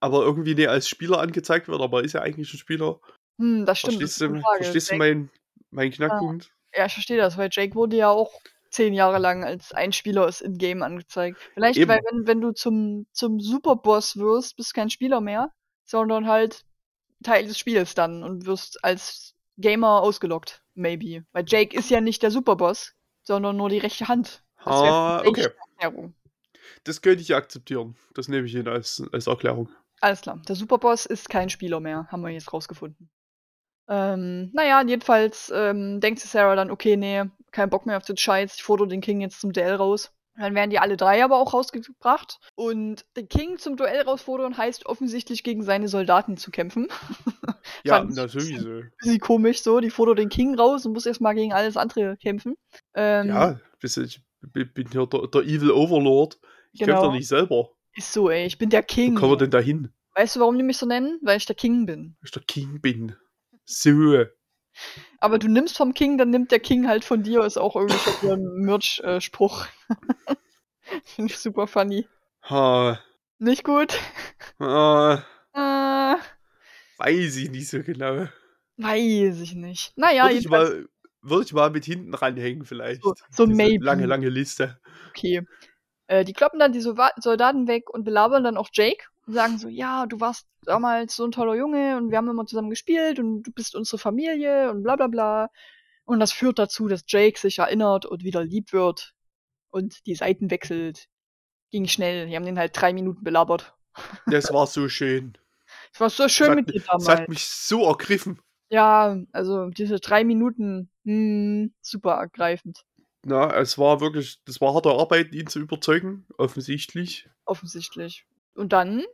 aber irgendwie nicht als Spieler angezeigt wird, aber ist ja eigentlich ein Spieler. Hm, das stimmt. das Verstehst eine du, verstehst du meinen mein Knackpunkt? Ja, ich verstehe das, weil Jake wurde ja auch zehn Jahre lang als ein Spieler ist in Game angezeigt. Vielleicht, Eben. weil wenn, wenn du zum, zum Superboss wirst, bist kein Spieler mehr, sondern halt Teil des Spiels dann und wirst als Gamer ausgelockt, maybe. Weil Jake ist ja nicht der Superboss, sondern nur die rechte Hand. Das Ah, okay. Erklärung. Das könnte ich akzeptieren. Das nehme ich hin als, als Erklärung. Alles klar. Der Superboss ist kein Spieler mehr, haben wir jetzt rausgefunden. Ähm, naja, jedenfalls ähm, denkt sich Sarah dann, okay, nee, kein Bock mehr auf den Scheiß, ich fordere den King jetzt zum Duell raus. Dann werden die alle drei aber auch rausgebracht. Und den King zum Duell rausfordern heißt offensichtlich gegen seine Soldaten zu kämpfen. (laughs) Ja, Fand ich na ein bisschen-. Bisschen komisch so, die fordert den King raus und muss erstmal gegen alles andere kämpfen. Ähm, Ja, ich bin hier der, der Evil Overlord. Ich kämpfe Genau. doch nicht selber. Ist so, ey, ich bin der Wo King. kommen wir denn da hin? Weißt du, warum die mich so nennen? Weil ich der King bin. Weil ich der King bin. So. Aber du nimmst vom King, dann nimmt der King halt von dir, ist auch irgendwie so ein Merch-Spruch. (laughs) Finde ich super funny. Ha, Nicht gut? ha, Äh, weiß ich nicht so genau. weiß ich nicht. Naja, würde, ich mal, würde ich mal mit hinten ranhängen vielleicht. So- so Diese maybe. Lange, lange Liste. okay. Äh, die kloppen dann die Soldaten weg und belabern dann auch Jake und sagen so, ja, du warst damals so ein toller Junge und wir haben immer zusammen gespielt und du bist unsere Familie und bla bla bla. Und das führt dazu, dass Jake sich erinnert und wieder lieb wird und die Seiten wechselt. Ging schnell. Die haben den halt drei Minuten belabert. (laughs) Das war so schön. Es war so schön Das mit mi- dir das damals. hat mich so ergriffen. Ja, also diese drei Minuten, hm, super ergreifend, Na, es war wirklich, das war harte Arbeit, ihn zu überzeugen, offensichtlich. offensichtlich. Und dann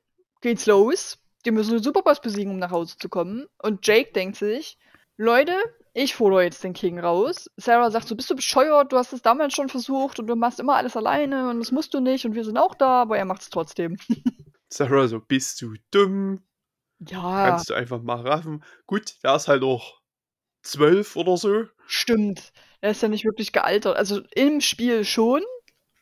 geht's los. Die müssen den Superboss besiegen, um nach Hause zu kommen. Und Jake denkt sich, Leute, ich fordere jetzt den King raus. Sarah sagt so, bist du bescheuert? Du hast es damals schon versucht und du machst immer alles alleine und das musst du nicht und wir sind auch da, aber er macht es trotzdem. (laughs) Sarah so, bist du dumm? Ja, Kannst du einfach mal raffen. Gut, der ist halt auch zwölf oder so. stimmt. Er ist ja nicht wirklich gealtert. Also im Spiel schon,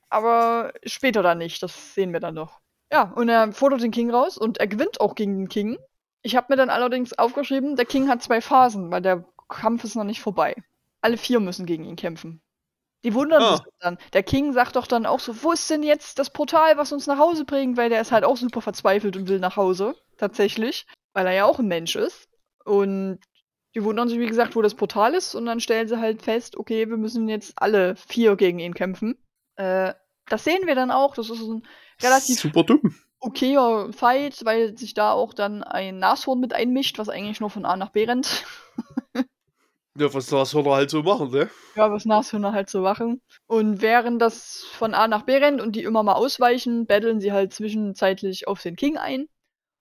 aber später dann nicht. Das sehen wir dann noch. Ja, und er fordert den King raus und er gewinnt auch gegen den King. Ich habe mir dann allerdings aufgeschrieben, der King hat zwei Phasen, weil der Kampf ist noch nicht vorbei. Alle vier müssen gegen ihn kämpfen. Die wundern Ah. sich dann. Der King sagt doch dann auch so, wo ist denn jetzt das Portal, was uns nach Hause bringt? Weil der ist halt auch super verzweifelt und will nach Hause. Tatsächlich. Weil er ja auch ein Mensch ist. Und die wundern sich, wie gesagt, wo das Portal ist. Und dann stellen sie halt fest, okay, wir müssen jetzt alle vier gegen ihn kämpfen. Äh, das sehen wir dann auch. Das ist ein relativ Super dumm. okayer Fight, weil sich da auch dann ein Nashorn mit einmischt, was eigentlich nur von A nach B rennt. (laughs) Ja, was das soll er halt so machen, ne? Ja, was Nashörner halt so machen. Und während das von A nach B rennt und die immer mal ausweichen, battlen sie halt zwischenzeitlich auf den King ein.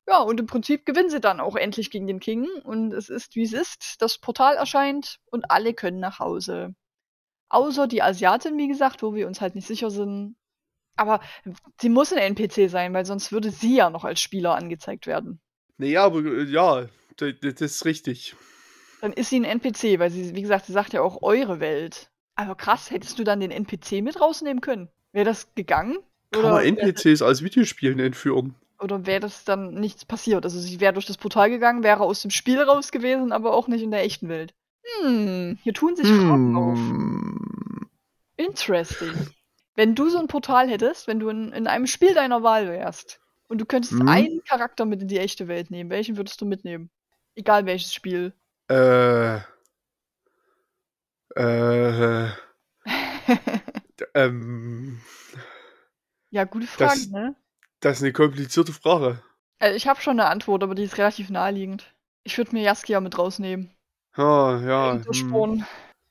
Ja, und im Prinzip gewinnen sie dann auch endlich gegen den King. Und es ist, wie es ist. Das Portal erscheint und alle können nach Hause. Außer die Asiatin, wie gesagt, wo wir uns halt nicht sicher sind. Aber sie muss ein NPC sein, weil sonst würde sie ja noch als Spieler angezeigt werden. Naja, aber äh, ja, das, das ist richtig. Dann ist sie ein NPC, weil sie, wie gesagt, sie sagt ja auch eure Welt. Aber krass, hättest du dann den NPC mit rausnehmen können? Wäre das gegangen? Kann man NPCs als Videospielen entführen? Oder wäre das dann nichts passiert? Also sie wäre durch das Portal gegangen, wäre aus dem Spiel raus gewesen, aber auch nicht in der echten Welt. Hm, hier tun sich Fragen auf. Hm. Interesting. Wenn du so ein Portal hättest, wenn du in, in einem Spiel deiner Wahl wärst und du könntest Mhm. einen Charakter mit in die echte Welt nehmen, welchen würdest du mitnehmen? Egal welches Spiel. Äh. Äh. (laughs) ähm. ja, gute Frage, Das- ne? Das ist eine komplizierte Frage. Also ich habe schon eine Antwort, aber die ist relativ naheliegend. Ich würde mir Jaskia mit rausnehmen. Ja, ja. Unter Hm.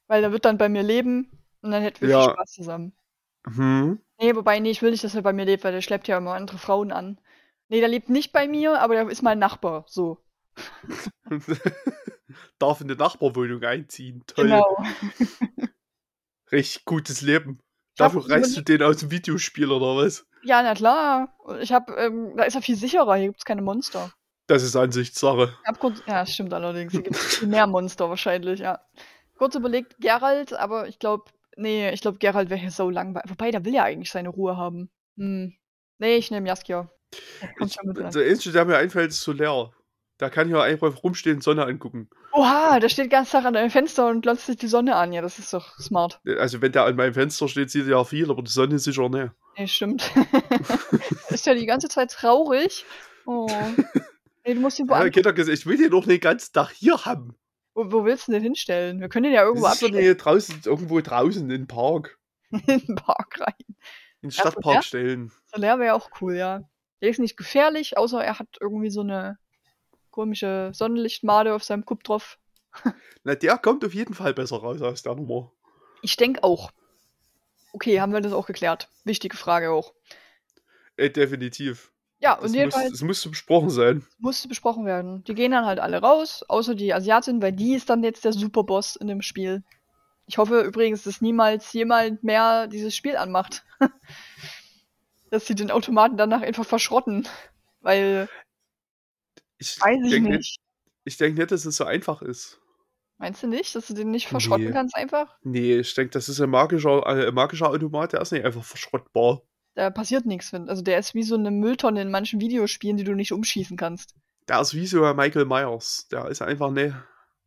Weil er wird dann bei mir leben und dann hätten wir Ja. viel Spaß zusammen. Hm. Nee, wobei, nee, ich will nicht, dass er bei mir lebt, weil der schleppt ja immer andere Frauen an. Nee, der lebt nicht bei mir, aber der ist mein Nachbar. So. (laughs) Darf in die Nachbarwohnung einziehen. Toll. Genau. Richtig gutes Leben. Dafür reißt du den aus dem Videospiel oder was? Ja, na klar. Ich hab, ähm, da ist er viel sicherer. Hier gibt's keine Monster. Das ist Ansichtssache. Ich hab kurz, ja, das stimmt allerdings. Hier gibt's viel mehr Monster wahrscheinlich, ja. Kurz überlegt, Geralt, aber ich glaube, nee, ich glaube, Geralt wäre hier so langweilig. Wobei, der will ja eigentlich seine Ruhe haben. Hm. Nee, ich nehme Jaskier. Der Ich, einzige, der mir einfällt, ist Solar. Da kann ich ja einfach rumstehen und Sonne angucken. Oha, der steht ganzen Tag an deinem Fenster und glotzt sich die Sonne an. Ja, das ist doch smart. Also wenn der an meinem Fenster steht, sieht er ja viel, aber die Sonne sicher nicht. Nee, stimmt. (laughs) ist ja die ganze Zeit traurig. Oh. (laughs) Nee, du musst ihn Ja. Kinder ich will den doch nicht den ganzen Tag hier haben. Wo, wo willst du den hinstellen? Wir können den ja irgendwo ist abstellen. nicht draußen, irgendwo draußen in den Park. (laughs) in den Park rein. In den Ja, Stadtpark ja. stellen. Solar wäre auch cool, ja. Der ist nicht gefährlich, außer er hat irgendwie so eine komische Sonnenlichtmade auf seinem Kupp drauf. (laughs) Na, der kommt auf jeden Fall besser raus aus der Nummer. Ich denke auch. Okay, haben wir das auch geklärt. Wichtige Frage auch. Äh, definitiv. Ja, Das, und muss, jedenfalls das musste besprochen sein. musste besprochen werden. Die gehen dann halt alle raus, außer die Asiatin, weil die ist dann jetzt der Superboss in dem Spiel. Ich hoffe übrigens, dass niemals jemand mehr dieses Spiel anmacht. (laughs) dass sie den Automaten danach einfach verschrotten. Weil, Ich weiß ich denke nicht. Ich denke nicht, dass es so einfach ist. Meinst du nicht, dass du den nicht verschrotten Nee. kannst einfach? Nee, ich denke, das ist ein magischer, äh, ein magischer Automat, der ist nicht einfach verschrottbar. Da passiert nichts. Also der ist wie so eine Mülltonne in manchen Videospielen, die du nicht umschießen kannst. Der ist wie so ein Michael Myers. Der ist einfach ne.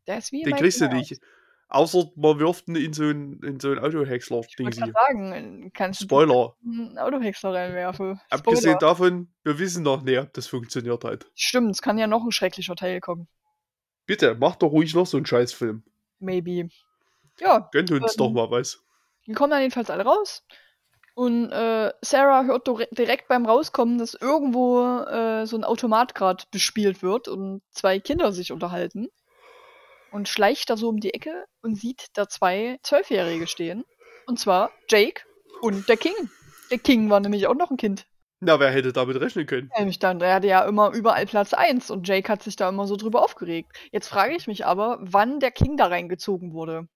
Der ist wie Den Michael kriegst du Myers. nicht. Außer man wirft ihn in so ein, in so ein Autohäcksler. Ich gerade sagen, kannst du Spoiler. einen Autohäcksler reinwerfen. Abgesehen Spoiler. davon, wir wissen noch nicht, ob das funktioniert hat. Stimmt, es kann ja noch ein schrecklicher Teil kommen. Bitte, mach doch ruhig noch so einen Scheißfilm. Maybe. Ja, Gönnt uns Ähm, doch mal was. die kommen dann jedenfalls alle raus. Und äh, Sarah hört dire- direkt beim Rauskommen, dass irgendwo äh, so ein Automat gerade bespielt wird und zwei Kinder sich unterhalten. Und schleicht da so um die Ecke und sieht da zwei Zwölfjährige stehen. Und zwar Jake und der King. Der King war nämlich auch noch ein Kind. Na, wer hätte damit rechnen können? Nämlich dann, der hatte ja immer überall Platz 1 und Jake hat sich da immer so drüber aufgeregt. Jetzt frage ich mich aber, wann der King da reingezogen wurde.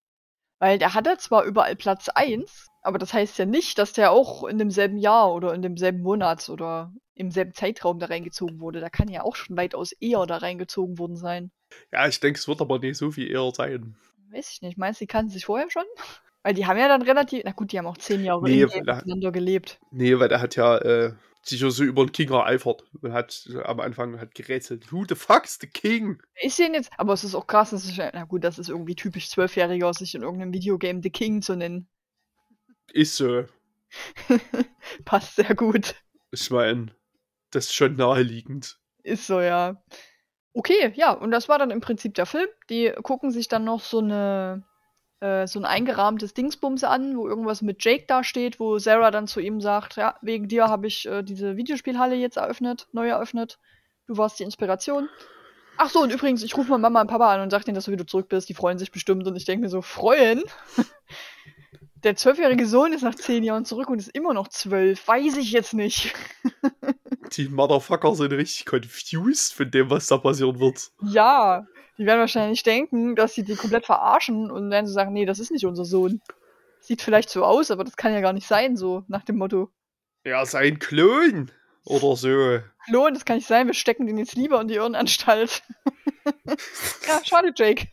Weil der hatte zwar überall Platz 1, aber das heißt ja nicht, dass der auch in demselben Jahr oder in demselben Monat oder im selben Zeitraum da reingezogen wurde. Da kann ja auch schon weitaus eher da reingezogen worden sein. Ja, ich denke, es wird aber nicht so viel eher sein. Weiß ich nicht. Meinst du, die kannten sich vorher schon? (laughs) Weil die haben ja dann relativ, na gut, die haben auch zehn Jahre Nee, miteinander gelebt. Nee, weil der hat ja äh, sich ja so über den King ereifert und hat am Anfang hat gerätselt. Who the fuck's the King? Ich sehe ihn jetzt, aber es ist auch krass, dass ich, na gut, das ist irgendwie typisch Zwölfjähriger, sich in irgendeinem Videogame The King zu nennen. Ist so. (laughs) Passt sehr gut. Ich meine, das ist schon naheliegend. Ist so, ja. Okay, ja, und das war dann im Prinzip der Film. Die gucken sich dann noch so eine äh, so ein eingerahmtes Dingsbums an, wo irgendwas mit Jake da steht, wo Sarah dann zu ihm sagt, ja, wegen dir habe ich äh, diese Videospielhalle jetzt eröffnet, neu eröffnet. Du warst die Inspiration. Ach so, und übrigens, ich rufe mal Mama und Papa an und sag denen, dass du wieder zurück bist. Die freuen sich bestimmt. Und ich denke mir so, freuen? (laughs) Der zwölfjährige Sohn ist nach zehn Jahren zurück und ist immer noch zwölf. Weiß ich jetzt nicht. (laughs) Die Motherfucker sind richtig confused von dem, was da passieren wird. Ja, die werden wahrscheinlich denken, dass sie die komplett verarschen und werden so sagen, nee, das ist nicht unser Sohn. Sieht vielleicht so aus, aber das kann ja gar nicht sein, so nach dem Motto. Ja, sein Klon oder so. Klon, das kann nicht sein, wir stecken den jetzt lieber in die Irrenanstalt. (laughs) ja, schade, Jake.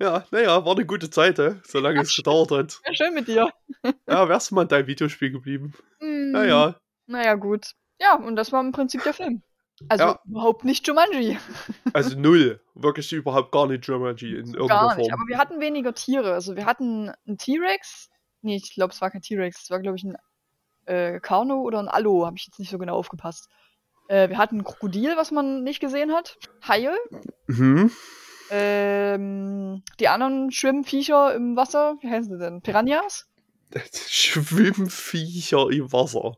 Ja, naja, war eine gute Zeit, hä? solange es gedauert hat. Ja, schön mit dir. (laughs) Ja, wärst du mal in deinem Videospiel geblieben. Hm, Naja, Naja, gut. Ja, und das war im Prinzip der Film. Also Ja. überhaupt nicht Jumanji. (laughs) also null. Wirklich überhaupt gar nicht Jumanji in irgendeiner Gar nicht. Form. Aber wir hatten weniger Tiere. Also wir hatten einen T-Rex. Nee, ich glaube, es war kein T-Rex. Es war, glaube ich, ein äh, oder ein Allo. Habe ich jetzt nicht so genau aufgepasst. Äh, wir hatten ein Krokodil, was man nicht gesehen hat. Haie. Mhm. Ähm, die anderen Schwimmviecher im Wasser. Wie heißen sie denn? Piranhas? (laughs) Schwimmviecher im Wasser.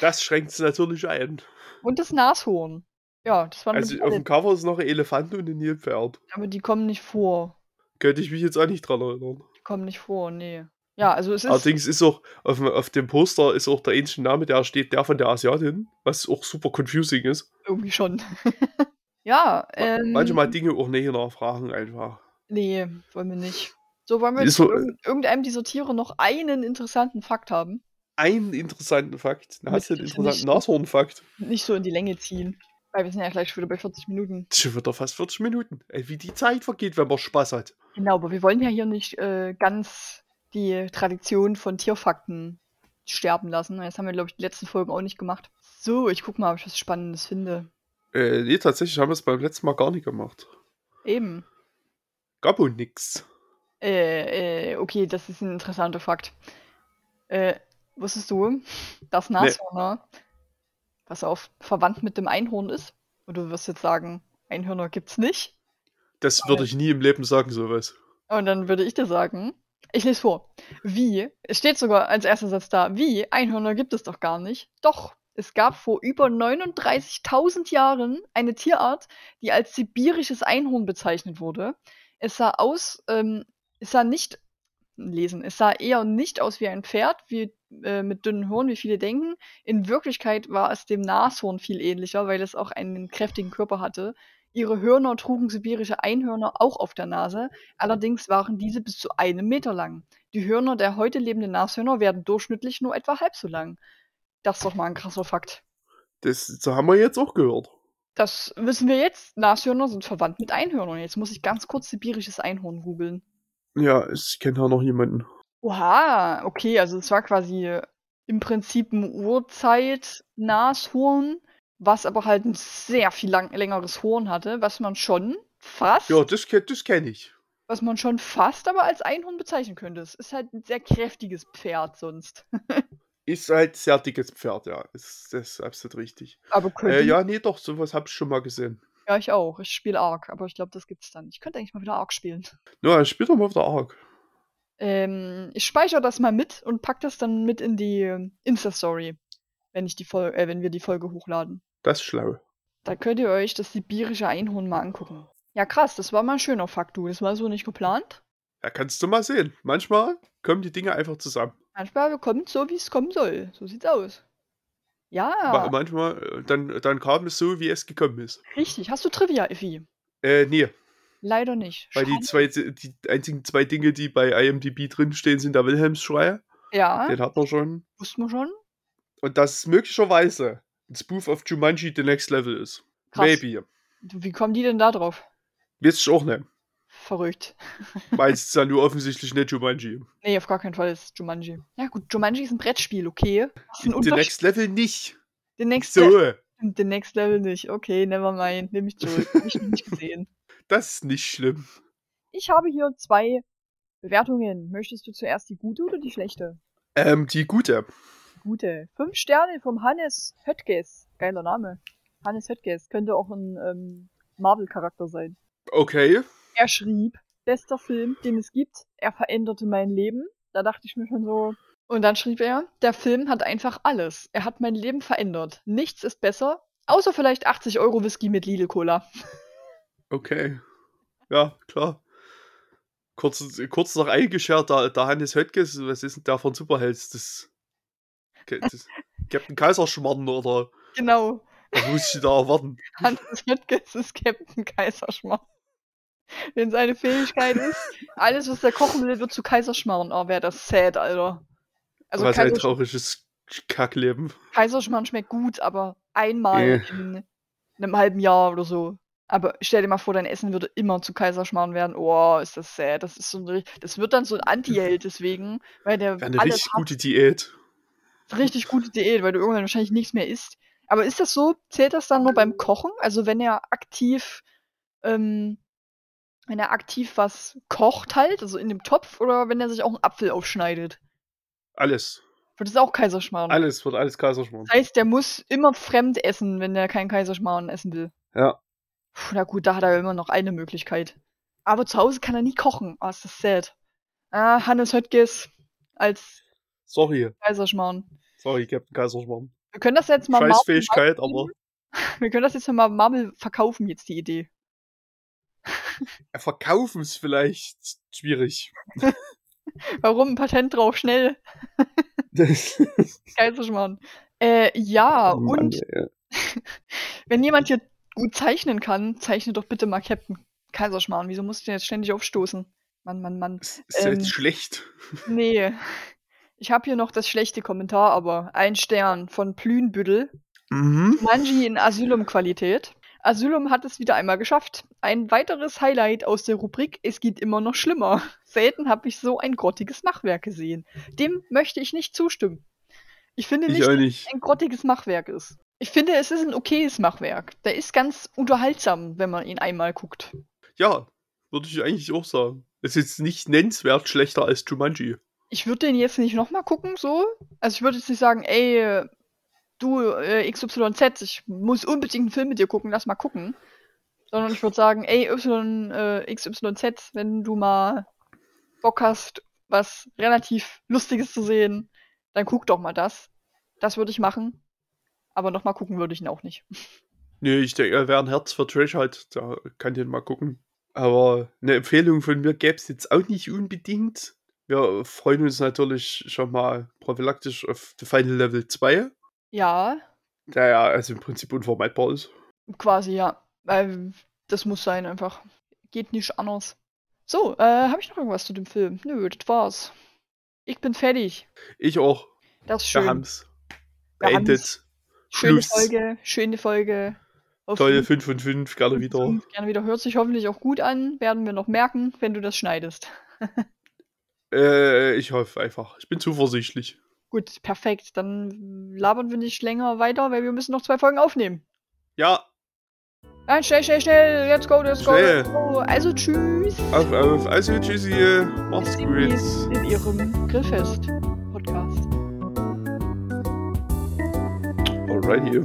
Das schränkt es natürlich ein. Und das Nashorn. Ja, das waren Also auf dem Cover ist noch ein Elefant und ein Nilpferd. Aber die kommen nicht vor. Könnte ich mich jetzt auch nicht dran erinnern. Die kommen nicht vor, nee. Ja, also es ist. Allerdings ist auch auf, dem- auf dem Poster ist auch der ähnliche Name, der steht der von der Asiatin, was auch super confusing ist. Irgendwie schon. (laughs) ja, ähm. Manchmal Dinge auch näher nachfragen einfach. Nee, wollen wir nicht. So, wollen wir jetzt so, von irgend- irgendeinem dieser Tiere noch einen interessanten Fakt haben? Einen interessanten Fakt. Da hast du Bitte interessanten nicht. Nashorn-Fakt. Nicht so in die Länge ziehen. Weil wir sind ja gleich schon wieder bei 40 Minuten. Schon wieder fast 40 Minuten. Ey, wie die Zeit vergeht, wenn man Spaß hat. Genau, aber wir wollen ja hier nicht äh, ganz die Tradition von Tierfakten sterben lassen. Das haben wir, glaube ich, die letzten Folgen auch nicht gemacht. So, ich guck mal, ob ich was Spannendes finde. Äh, nee, tatsächlich haben wir es beim letzten Mal gar nicht gemacht. Eben. Gab wohl nix. Äh, äh, okay, das ist ein interessanter Fakt. Äh, wusstest du, dass Nashörner, pass auf, verwandt mit dem Einhorn ist? Und du wirst jetzt sagen, Einhörner gibt's nicht. Das würde ich nie im Leben sagen, sowas. Und dann würde ich dir sagen, ich lese vor. Wie, es steht sogar als erster Satz da, wie, Einhörner gibt es doch gar nicht. Doch, es gab vor über 39.000 Jahren eine Tierart, die als sibirisches Einhorn bezeichnet wurde. Es sah aus, ähm, es sah nicht, lesen, es sah eher nicht aus wie ein Pferd, wie, äh, mit dünnen Hörnern, wie viele denken. In Wirklichkeit war es dem Nashorn viel ähnlicher, weil es auch einen kräftigen Körper hatte. Ihre Hörner trugen sibirische Einhörner auch auf der Nase, allerdings waren diese bis zu einem Meter lang. Die Hörner der heute lebenden Nashörner werden durchschnittlich nur etwa halb so lang. Das ist doch mal ein krasser Fakt. Das, das haben wir jetzt auch gehört. Das wissen wir jetzt. Nashörner sind verwandt mit Einhörnern. Jetzt muss ich ganz kurz sibirisches Einhorn googeln. Ja, ich kenne da noch jemanden. Oha, okay, also es war quasi im Prinzip ein Urzeit-Nashorn, was aber halt ein sehr viel lang, längeres Horn hatte, was man schon fast, Ja, das, das kenne ich. was man schon fast aber als Einhorn bezeichnen könnte. Es ist halt ein sehr kräftiges Pferd sonst. (laughs) Ist halt sehr dickes Pferd, ja. Ist, das ist absolut richtig. Aber könnte Äh, ja, nee, doch, sowas habe ich schon mal gesehen. ja, ich auch. Ich spiele Ark, aber ich glaube, das gibt's dann. Ich könnte eigentlich mal wieder Ark spielen. (laughs) Ja, spiel doch mal wieder Ark. Ähm, ich speichere das mal mit und pack das dann mit in die ähm, Insta-Story, wenn ich die Fol äh, wenn wir die Folge hochladen. Das ist schlau. Da könnt ihr euch das sibirische Einhorn mal angucken. Ja, krass, das war mal ein schöner Fakt, du. Das war so nicht geplant. Ja, kannst du mal sehen. Manchmal kommen die Dinge einfach zusammen. Manchmal kommt so, wie es kommen soll. So sieht's aus. Ma- Ja, Manchmal, äh, dann, dann kam es so, wie es gekommen ist. richtig. Hast du Trivia, Effi? Äh, nee, Leider nicht. weil die Schade. zwei, die einzigen zwei Dinge, die bei IMDb drinstehen, sind der Wilhelmsschrei. Ja, Den hat man schon. wussten wir schon. Und dass möglicherweise ein Spoof of Jumanji the next level ist. Krass. Maybe. Wie kommen die denn da drauf? Wisst ich auch nicht. Verrückt. (laughs) Es ist ja nur offensichtlich nicht Jumanji. Nee, auf gar keinen Fall ist Jumanji. Ja gut, Jumanji ist ein Brettspiel, okay. Ein The next level nicht. The next, So, The next Level nicht. Okay, never mind. Nehme ich zurück. Hab ich nicht gesehen. (laughs) das ist nicht schlimm. Ich habe hier zwei Bewertungen. Möchtest du zuerst die gute oder die schlechte? Ähm, die gute. Die gute. Fünf Sterne vom Hannes Höttges. Geiler Name. Hannes Höttges. Könnte auch ein ähm, Marvel-Charakter sein. Okay. Er schrieb, bester Film, den es gibt. Er veränderte mein Leben. Da dachte ich mir schon so. Und dann schrieb er, der Film hat einfach alles. Er hat mein Leben verändert. Nichts ist besser, außer vielleicht 80 Euro Whisky mit Lidl Cola. Okay. Ja, klar. Kurz, kurz noch eingeschert, da, der Hannes Höttges, was ist denn der von Superhelds? Das, das Captain Kaiserschmarrn oder Genau. was muss ich da erwarten? (laughs) Hannes Höttges ist Captain Kaiserschmarrn. Wenn seine Fähigkeit ist, alles, was er kochen will, wird zu Kaiserschmarrn. Oh, wäre das sad, Alter. Also was ein trauriges Kackleben. Kaiserschmarrn schmeckt gut, aber einmal Äh. in einem halben Jahr oder so. Aber stell dir mal vor, dein Essen würde immer zu Kaiserschmarrn werden. Oh, ist das sad. Das ist so ein, das wird dann so ein Anti-Held deswegen, weil der Wäre eine richtig hat. gute Diät. richtig gute Diät, weil du irgendwann wahrscheinlich nichts mehr isst. Aber ist das so? Zählt das dann nur beim Kochen? Also wenn er aktiv, ähm, wenn er aktiv was kocht halt, also in dem Topf, oder wenn er sich auch einen Apfel aufschneidet? Alles. Wird das auch Kaiserschmarrn? Alles wird alles Kaiserschmarrn. Das heißt, der muss immer fremd essen, wenn er keinen Kaiserschmarrn essen will. Ja. Puh, na gut, da hat er immer noch eine Möglichkeit. Aber zu Hause kann er nie kochen. Ah, ist das sad. Ah, Hannes Höttges als Sorry. Kaiserschmarrn. Sorry, Captain Kaiserschmarrn. Wir können das jetzt mal Marvel Scheißfähigkeit, aber. (laughs) Wir können das jetzt mal Marvel verkaufen, jetzt die Idee. Ja, verkaufen ist vielleicht schwierig. (laughs) Warum? Patent drauf, schnell. (laughs) Das, Geisterschmarrn. Äh, ja, Oh Mann, und (laughs) ey. wenn jemand hier gut zeichnen kann, zeichne doch bitte mal Captain Kaiserschmarrn. Wieso muss ich denn jetzt ständig aufstoßen? Mann, Mann, Mann. ist ist ja Ähm, jetzt schlecht. Nee. Ich habe hier noch das schlechte Kommentar, aber ein Stern von Plünbüttel. Mhm. Manji in Asylum-Qualität. Asylum hat es wieder einmal geschafft. Ein weiteres Highlight aus der Rubrik Es geht immer noch schlimmer. Selten habe ich so ein grottiges Machwerk gesehen. Dem möchte ich nicht zustimmen. Ich finde Ich nicht, dass nicht. es ein grottiges Machwerk ist. Ich finde, es ist ein okayes Machwerk. Der ist ganz unterhaltsam, wenn man ihn einmal guckt. Ja, würde ich eigentlich auch sagen. Es ist nicht nennenswert schlechter als Jumanji. Ich würde den jetzt nicht nochmal gucken, so. Also ich würde jetzt nicht sagen, ey, du äh, XYZ, ich muss unbedingt einen Film mit dir gucken, lass mal gucken. Sondern ich würde sagen, ey, y, äh, XYZ, wenn du mal Bock hast, was relativ Lustiges zu sehen, dann guck doch mal das. Das würde ich machen. Aber nochmal gucken würde ich ihn auch nicht. (laughs) Nee, ich denke, er wäre ein Herz für Trash halt. Da kann den mal gucken. Aber eine Empfehlung von mir gäbe es jetzt auch nicht unbedingt. Wir freuen uns natürlich schon mal prophylaktisch auf The Final Level 2, Ja, der ja also im Prinzip unvermeidbar ist. quasi ja. Weil das muss sein einfach. Geht nicht anders. So, äh, habe ich noch irgendwas zu dem Film? Nö, das war's. Ich bin fertig. Ich auch. Das ist Wir schön. haben's Wir beendet. haben's. Schöne Schluss. Folge, schöne Folge. Auf Tolle jeden 5 von 5, gerne wieder. Fall Gerne wieder. Hört sich hoffentlich auch gut an. Werden wir noch merken, wenn du das schneidest. (laughs) Äh, ich hoffe einfach. Ich bin zuversichtlich. Gut, perfekt. Dann labern wir nicht länger weiter, weil wir müssen noch zwei Folgen aufnehmen. Ja, Nein, schnell, schnell, schnell. Let's go, let's go, Schnell. let's go. Also tschüss. auf, auf. Also, tschüssi. Macht's gut. in ihrem Grillfest-Podcast. Alrighty.